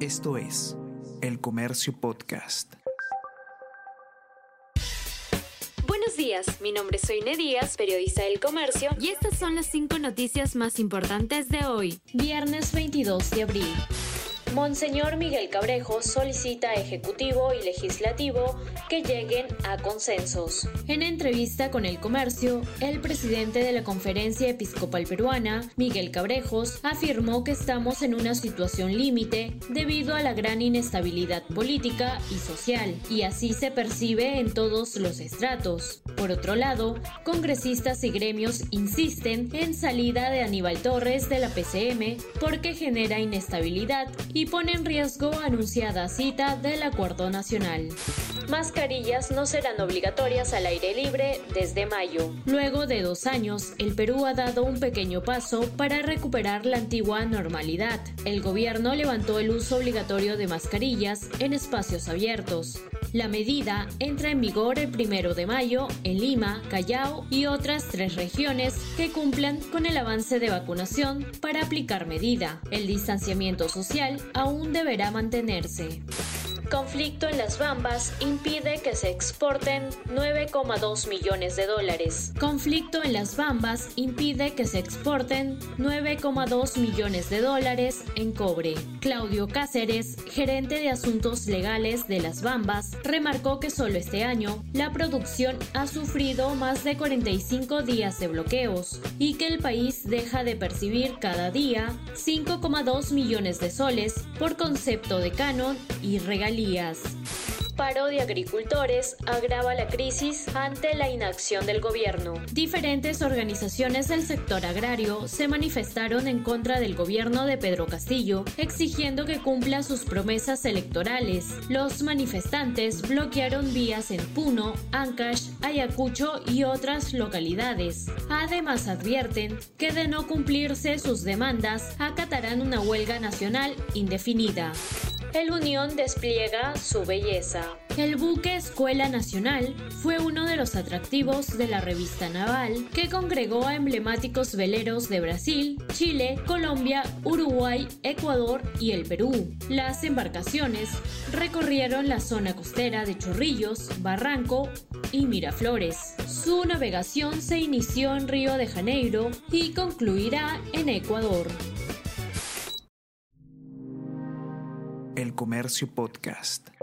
Esto es El Comercio Podcast. Buenos días, mi nombre es Soine Díaz, periodista del Comercio, y estas son las cinco noticias más importantes de hoy, viernes 22 de abril. Monseñor Miguel Cabrejo solicita Ejecutivo y Legislativo que lleguen a consensos. En entrevista con El Comercio, el presidente de la Conferencia Episcopal Peruana, Miguel Cabrejos, afirmó que estamos en una situación límite debido a la gran inestabilidad política y social, y así se percibe en todos los estratos. Por otro lado, congresistas y gremios insisten en salida de Aníbal Torres de la PCM porque genera inestabilidad y pone en riesgo anunciada cita del Acuerdo Nacional. Mascarillas no serán obligatorias al aire libre desde mayo. Luego de dos años, el Perú ha dado un pequeño paso para recuperar la antigua normalidad. El gobierno levantó el uso obligatorio de mascarillas en espacios abiertos. La medida entra en vigor el primero de mayo en Lima, Callao y otras tres regiones que cumplan con el avance de vacunación para aplicar medida. El distanciamiento social aún deberá mantenerse. Conflicto en las Bambas impide que se exporten 9,2 millones de dólares. Conflicto en las Bambas impide que se exporten 9,2 millones de dólares en cobre. Claudio Cáceres, gerente de asuntos legales de las Bambas, remarcó que solo este año la producción ha sufrido más de 45 días de bloqueos y que el país deja de percibir cada día 5,2 millones de soles por concepto de canon y regalías Paro de agricultores agrava la crisis ante la inacción del gobierno. Diferentes organizaciones del sector agrario se manifestaron en contra del gobierno de Pedro Castillo, exigiendo que cumpla sus promesas electorales. Los manifestantes bloquearon vías en Puno, Ancash, Ayacucho y otras localidades. Además advierten que de no cumplirse sus demandas, acatarán una huelga nacional indefinida el Unión despliega su belleza. El buque Escuela Nacional fue uno de los atractivos de la revista naval que congregó a emblemáticos veleros de Brasil, Chile, Colombia, Uruguay, Ecuador y el Perú. Las embarcaciones recorrieron la zona costera de Chorrillos, Barranco y Miraflores. Su navegación se inició en Río de Janeiro y concluirá en Ecuador. Comercio Podcast.